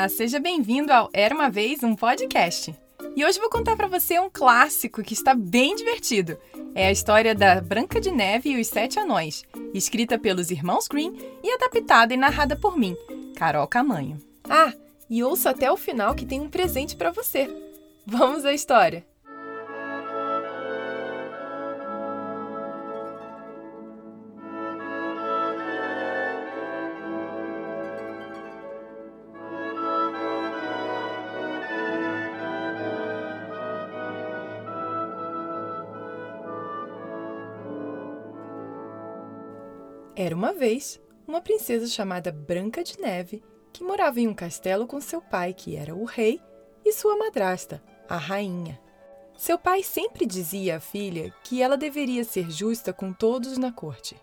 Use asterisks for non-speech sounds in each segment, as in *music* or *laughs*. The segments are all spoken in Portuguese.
Olá, seja bem-vindo ao Era uma vez um podcast. E hoje vou contar para você um clássico que está bem divertido. É a história da Branca de Neve e os Sete Anões, escrita pelos irmãos Green e adaptada e narrada por mim, Carol Camanho. Ah, e ouça até o final que tem um presente para você. Vamos à história. Era uma vez uma princesa chamada Branca de Neve que morava em um castelo com seu pai, que era o rei, e sua madrasta, a rainha. Seu pai sempre dizia à filha que ela deveria ser justa com todos na corte.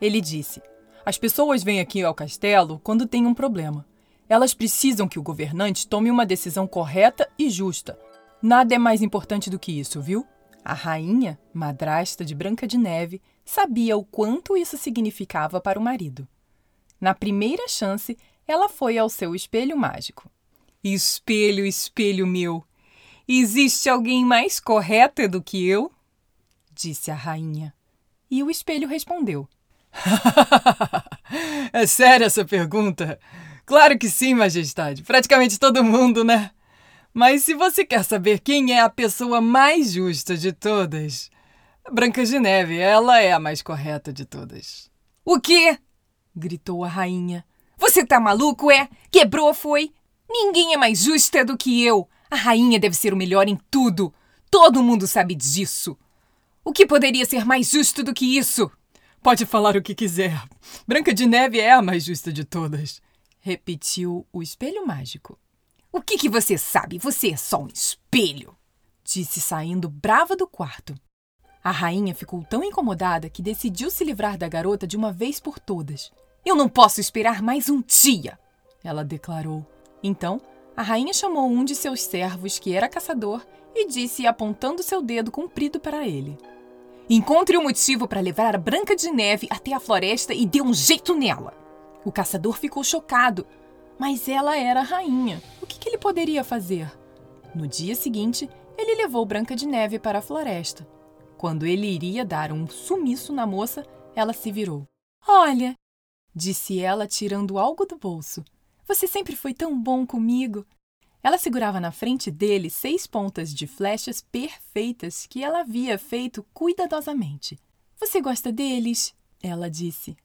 Ele disse: As pessoas vêm aqui ao castelo quando têm um problema. Elas precisam que o governante tome uma decisão correta e justa. Nada é mais importante do que isso, viu? A rainha, madrasta de Branca de Neve, sabia o quanto isso significava para o marido. Na primeira chance, ela foi ao seu espelho mágico. Espelho, espelho meu, existe alguém mais correta do que eu? disse a rainha. E o espelho respondeu: *laughs* É séria essa pergunta? Claro que sim, Majestade. Praticamente todo mundo, né? Mas se você quer saber quem é a pessoa mais justa de todas, Branca de Neve, ela é a mais correta de todas. O quê? gritou a rainha. Você tá maluco, é? Quebrou, foi? Ninguém é mais justa do que eu. A rainha deve ser o melhor em tudo. Todo mundo sabe disso. O que poderia ser mais justo do que isso? Pode falar o que quiser. Branca de Neve é a mais justa de todas, repetiu o espelho mágico. O que, que você sabe? Você é só um espelho, disse saindo brava do quarto. A rainha ficou tão incomodada que decidiu se livrar da garota de uma vez por todas. Eu não posso esperar mais um dia, ela declarou. Então, a rainha chamou um de seus servos, que era caçador, e disse, apontando seu dedo comprido para ele: Encontre um motivo para levar a Branca de Neve até a floresta e dê um jeito nela. O caçador ficou chocado, mas ela era a rainha. O que, que ele poderia fazer? No dia seguinte, ele levou Branca de Neve para a floresta. Quando ele iria dar um sumiço na moça, ela se virou. Olha, disse ela, tirando algo do bolso. Você sempre foi tão bom comigo. Ela segurava na frente dele seis pontas de flechas perfeitas que ela havia feito cuidadosamente. Você gosta deles? Ela disse.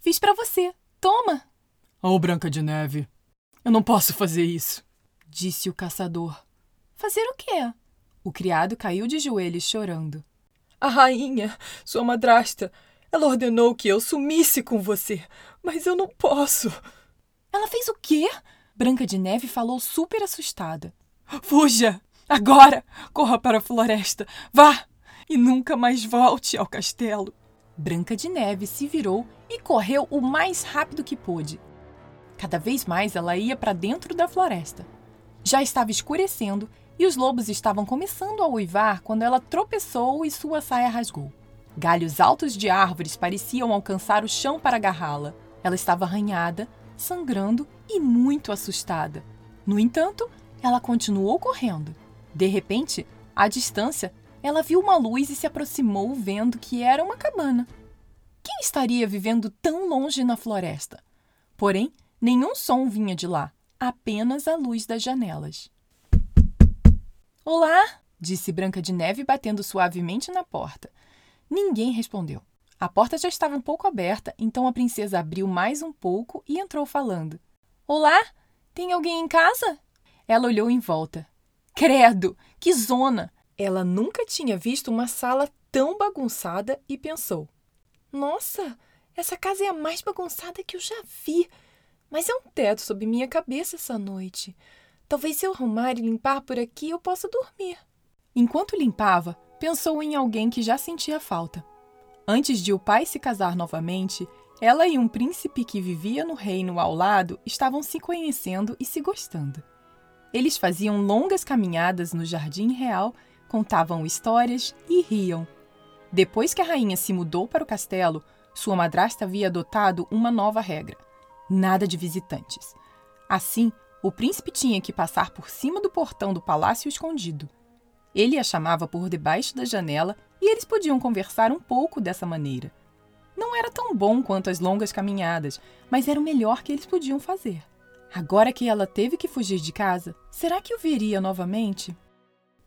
Fiz para você. Toma! Oh, Branca de Neve, eu não posso fazer isso, disse o caçador. Fazer o quê? O criado caiu de joelhos chorando. A rainha, sua madrasta, ela ordenou que eu sumisse com você, mas eu não posso. Ela fez o quê? Branca de Neve falou super assustada. Fuja! Agora! Corra para a floresta! Vá! E nunca mais volte ao castelo. Branca de Neve se virou e correu o mais rápido que pôde. Cada vez mais ela ia para dentro da floresta. Já estava escurecendo e os lobos estavam começando a uivar quando ela tropeçou e sua saia rasgou. Galhos altos de árvores pareciam alcançar o chão para agarrá-la. Ela estava arranhada, sangrando e muito assustada. No entanto, ela continuou correndo. De repente, à distância, ela viu uma luz e se aproximou, vendo que era uma cabana. Quem estaria vivendo tão longe na floresta? Porém, Nenhum som vinha de lá, apenas a luz das janelas. Olá! disse Branca de Neve, batendo suavemente na porta. Ninguém respondeu. A porta já estava um pouco aberta, então a princesa abriu mais um pouco e entrou falando. Olá! Tem alguém em casa? Ela olhou em volta. Credo! Que zona! Ela nunca tinha visto uma sala tão bagunçada e pensou: Nossa, essa casa é a mais bagunçada que eu já vi. Mas é um teto sob minha cabeça essa noite. Talvez se eu arrumar e limpar por aqui eu possa dormir. Enquanto limpava, pensou em alguém que já sentia falta. Antes de o pai se casar novamente, ela e um príncipe que vivia no reino ao lado estavam se conhecendo e se gostando. Eles faziam longas caminhadas no jardim real, contavam histórias e riam. Depois que a rainha se mudou para o castelo, sua madrasta havia adotado uma nova regra nada de visitantes. Assim, o príncipe tinha que passar por cima do portão do palácio escondido. Ele a chamava por debaixo da janela e eles podiam conversar um pouco dessa maneira. Não era tão bom quanto as longas caminhadas, mas era o melhor que eles podiam fazer. Agora que ela teve que fugir de casa, será que o veria novamente?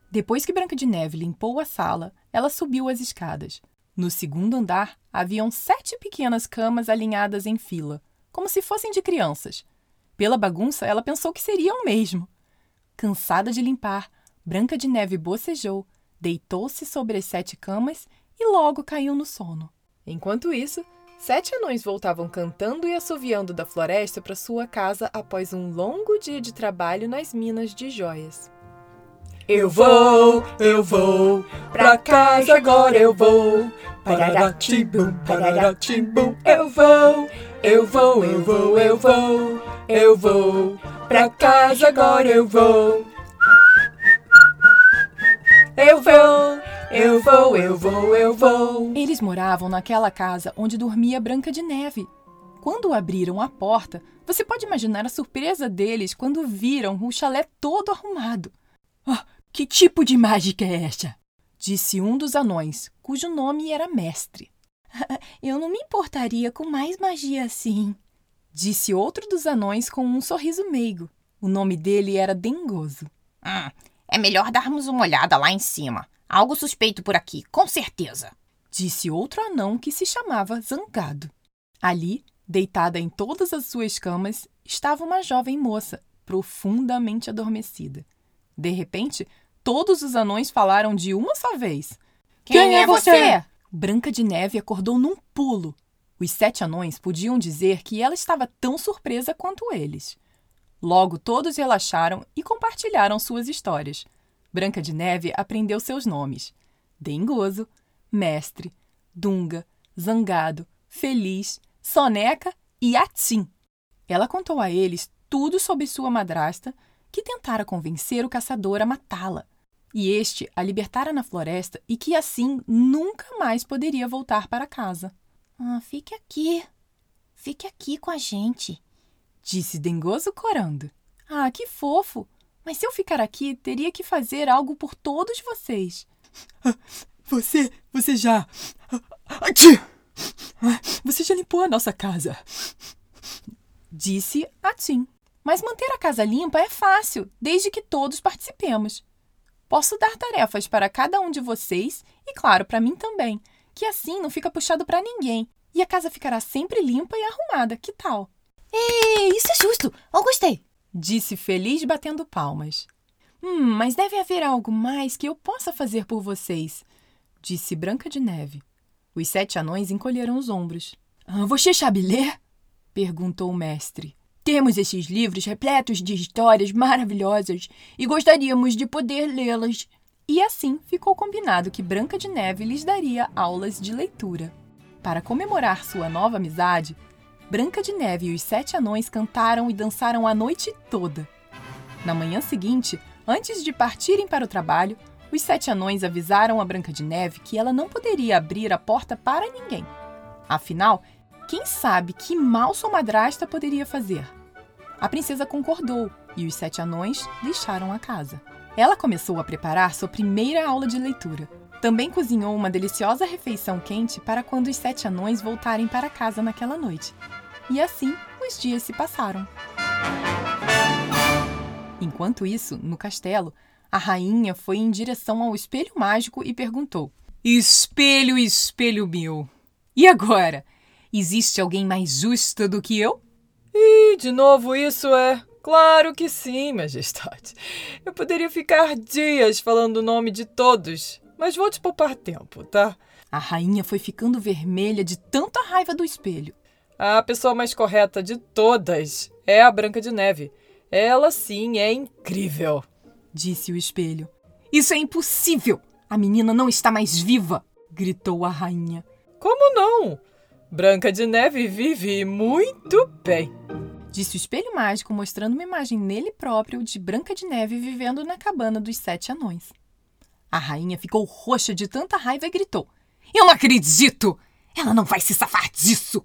Depois que Branca de Neve limpou a sala, ela subiu as escadas. No segundo andar, haviam sete pequenas camas alinhadas em fila, como se fossem de crianças. Pela bagunça, ela pensou que seriam mesmo. Cansada de limpar, Branca de Neve bocejou, deitou-se sobre as sete camas e logo caiu no sono. Enquanto isso, sete anões voltavam cantando e assoviando da floresta para sua casa após um longo dia de trabalho nas minas de joias. Eu vou, eu vou, pra casa agora eu vou. Pararatimbum, pararatimbum, eu vou, eu vou, eu vou, eu vou, eu vou, pra casa agora eu vou. Eu vou, eu vou, eu vou, eu vou. Eles moravam naquela casa onde dormia Branca de Neve. Quando abriram a porta, você pode imaginar a surpresa deles quando viram o chalé todo arrumado. Ah, que tipo de mágica é essa? Disse um dos anões, cujo nome era Mestre. *laughs* Eu não me importaria com mais magia assim. Disse outro dos anões com um sorriso meigo. O nome dele era Dengoso. Hum, é melhor darmos uma olhada lá em cima. Algo suspeito por aqui, com certeza. Disse outro anão que se chamava Zangado. Ali, deitada em todas as suas camas, estava uma jovem moça, profundamente adormecida. De repente, Todos os anões falaram de uma só vez. Quem, Quem é, é você? Branca de Neve acordou num pulo. Os sete anões podiam dizer que ela estava tão surpresa quanto eles. Logo, todos relaxaram e compartilharam suas histórias. Branca de Neve aprendeu seus nomes: Dengoso, Mestre, Dunga, Zangado, Feliz, Soneca e Atim. Ela contou a eles tudo sobre sua madrasta, que tentara convencer o caçador a matá-la e este a libertara na floresta e que assim nunca mais poderia voltar para casa. Ah, fique aqui. Fique aqui com a gente, disse Dengoso corando. Ah, que fofo! Mas se eu ficar aqui, teria que fazer algo por todos vocês. *laughs* Você, você já. Você já limpou a nossa casa. Disse Atim. Mas manter a casa limpa é fácil, desde que todos participemos. Posso dar tarefas para cada um de vocês e, claro, para mim também, que assim não fica puxado para ninguém e a casa ficará sempre limpa e arrumada. Que tal? Ei, isso é justo! Eu gostei! Disse feliz batendo palmas. Hum, mas deve haver algo mais que eu possa fazer por vocês, disse Branca de Neve. Os sete anões encolheram os ombros. Ah, você sabe ler? perguntou o mestre. Temos esses livros repletos de histórias maravilhosas e gostaríamos de poder lê-las. E assim ficou combinado que Branca de Neve lhes daria aulas de leitura. Para comemorar sua nova amizade, Branca de Neve e os sete anões cantaram e dançaram a noite toda. Na manhã seguinte, antes de partirem para o trabalho, os sete anões avisaram a Branca de Neve que ela não poderia abrir a porta para ninguém. Afinal, quem sabe que mal sua madrasta poderia fazer? A princesa concordou e os sete anões deixaram a casa. Ela começou a preparar sua primeira aula de leitura. Também cozinhou uma deliciosa refeição quente para quando os sete anões voltarem para casa naquela noite. E assim os dias se passaram. Enquanto isso, no castelo, a rainha foi em direção ao espelho mágico e perguntou: Espelho, espelho meu, e agora? Existe alguém mais justo do que eu? E de novo isso é. Claro que sim, Majestade. Eu poderia ficar dias falando o nome de todos, mas vou te poupar tempo, tá? A rainha foi ficando vermelha de tanta raiva do espelho. A pessoa mais correta de todas é a Branca de Neve. Ela sim é incrível, disse o espelho. Isso é impossível! A menina não está mais viva! gritou a rainha. Como não? Branca de Neve vive muito bem. Disse o espelho mágico, mostrando uma imagem nele próprio de Branca de Neve vivendo na cabana dos sete anões. A rainha ficou roxa de tanta raiva e gritou: Eu não acredito! Ela não vai se safar disso!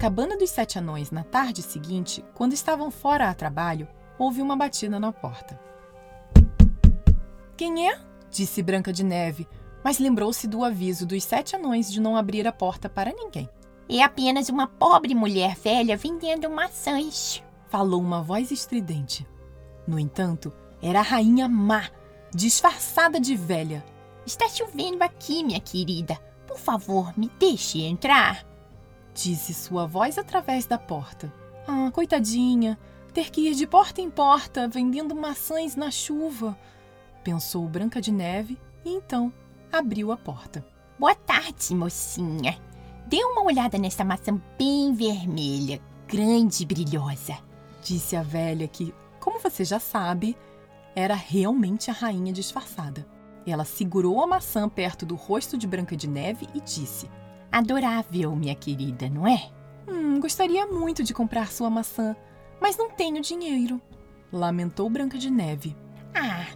cabana dos sete anões na tarde seguinte, quando estavam fora a trabalho, houve uma batida na porta. Quem é? disse Branca de Neve, mas lembrou-se do aviso dos sete anões de não abrir a porta para ninguém. É apenas uma pobre mulher velha vendendo maçãs, falou uma voz estridente. No entanto, era a rainha má, disfarçada de velha. Está chovendo aqui, minha querida. Por favor, me deixe entrar. Disse sua voz através da porta. Ah, coitadinha, ter que ir de porta em porta vendendo maçãs na chuva. Pensou Branca de Neve e então abriu a porta. Boa tarde, mocinha. Dê uma olhada nessa maçã bem vermelha, grande e brilhosa. Disse a velha que, como você já sabe, era realmente a rainha disfarçada. Ela segurou a maçã perto do rosto de Branca de Neve e disse: Adorável, minha querida, não é? Hum, gostaria muito de comprar sua maçã, mas não tenho dinheiro. Lamentou Branca de Neve. Ah,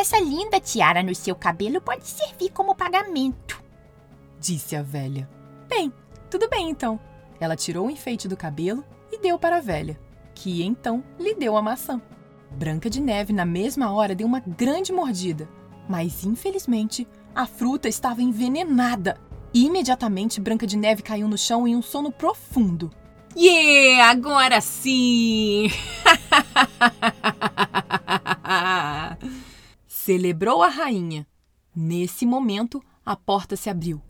essa linda tiara no seu cabelo pode servir como pagamento. Disse a velha. Bem, tudo bem então. Ela tirou o enfeite do cabelo e deu para a velha, que então lhe deu a maçã. Branca de Neve, na mesma hora, deu uma grande mordida, mas infelizmente a fruta estava envenenada. Imediatamente, Branca de Neve caiu no chão em um sono profundo. Yeah, agora sim! *laughs* Celebrou a rainha. Nesse momento, a porta se abriu.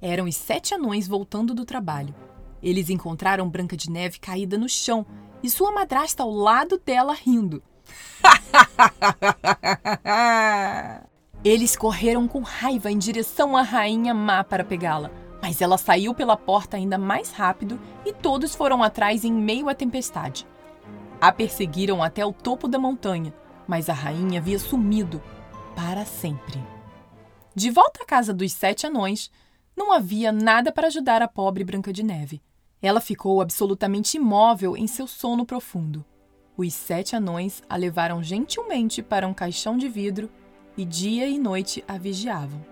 Eram os sete anões voltando do trabalho. Eles encontraram Branca de Neve caída no chão e sua madrasta ao lado dela rindo. *laughs* Eles correram com raiva em direção à rainha má para pegá-la, mas ela saiu pela porta ainda mais rápido e todos foram atrás em meio à tempestade. A perseguiram até o topo da montanha, mas a rainha havia sumido para sempre. De volta à casa dos sete anões, não havia nada para ajudar a pobre Branca de Neve. Ela ficou absolutamente imóvel em seu sono profundo. Os sete anões a levaram gentilmente para um caixão de vidro e dia e noite a vigiavam.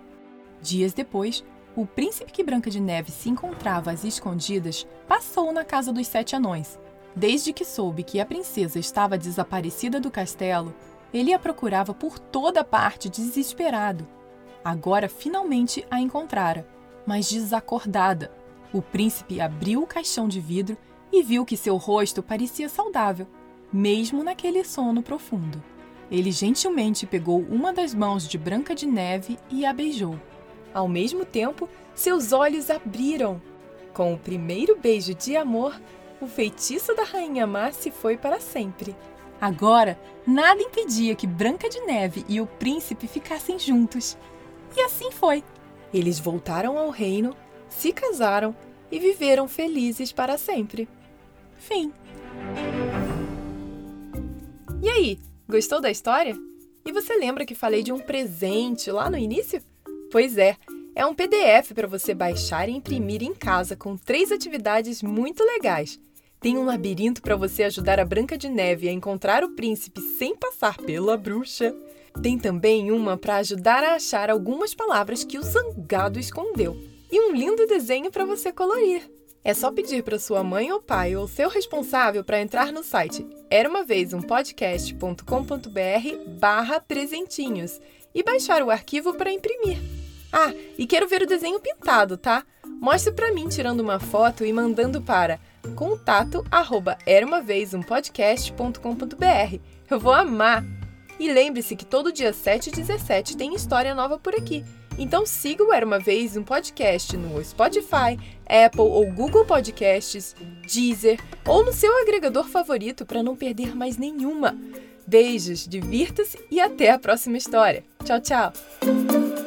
Dias depois, o príncipe que Branca de Neve se encontrava às escondidas passou na casa dos sete anões. Desde que soube que a princesa estava desaparecida do castelo, ele a procurava por toda parte desesperado. Agora finalmente a encontrara, mas desacordada. O príncipe abriu o caixão de vidro e viu que seu rosto parecia saudável mesmo naquele sono profundo. Ele gentilmente pegou uma das mãos de Branca de Neve e a beijou. Ao mesmo tempo, seus olhos abriram. Com o primeiro beijo de amor, o feitiço da Rainha Má se foi para sempre. Agora, nada impedia que Branca de Neve e o príncipe ficassem juntos. E assim foi. Eles voltaram ao reino, se casaram e viveram felizes para sempre. Fim. E aí, gostou da história? E você lembra que falei de um presente lá no início? Pois é, é um PDF para você baixar e imprimir em casa com três atividades muito legais. Tem um labirinto para você ajudar a Branca de Neve a encontrar o príncipe sem passar pela bruxa. Tem também uma para ajudar a achar algumas palavras que o zangado escondeu. E um lindo desenho para você colorir. É só pedir para sua mãe ou pai ou seu responsável para entrar no site era uma vez um podcast.com.br barra presentinhos e baixar o arquivo para imprimir. Ah, e quero ver o desenho pintado, tá? Mostre para mim tirando uma foto e mandando para contato arroba era uma vez um podcast.com.br. Eu vou amar! E lembre-se que todo dia 7 e 17 tem história nova por aqui. Então siga o Era Uma Vez um podcast no Spotify, Apple ou Google Podcasts, Deezer ou no seu agregador favorito para não perder mais nenhuma. Beijos, divirta-se e até a próxima história. Tchau, tchau!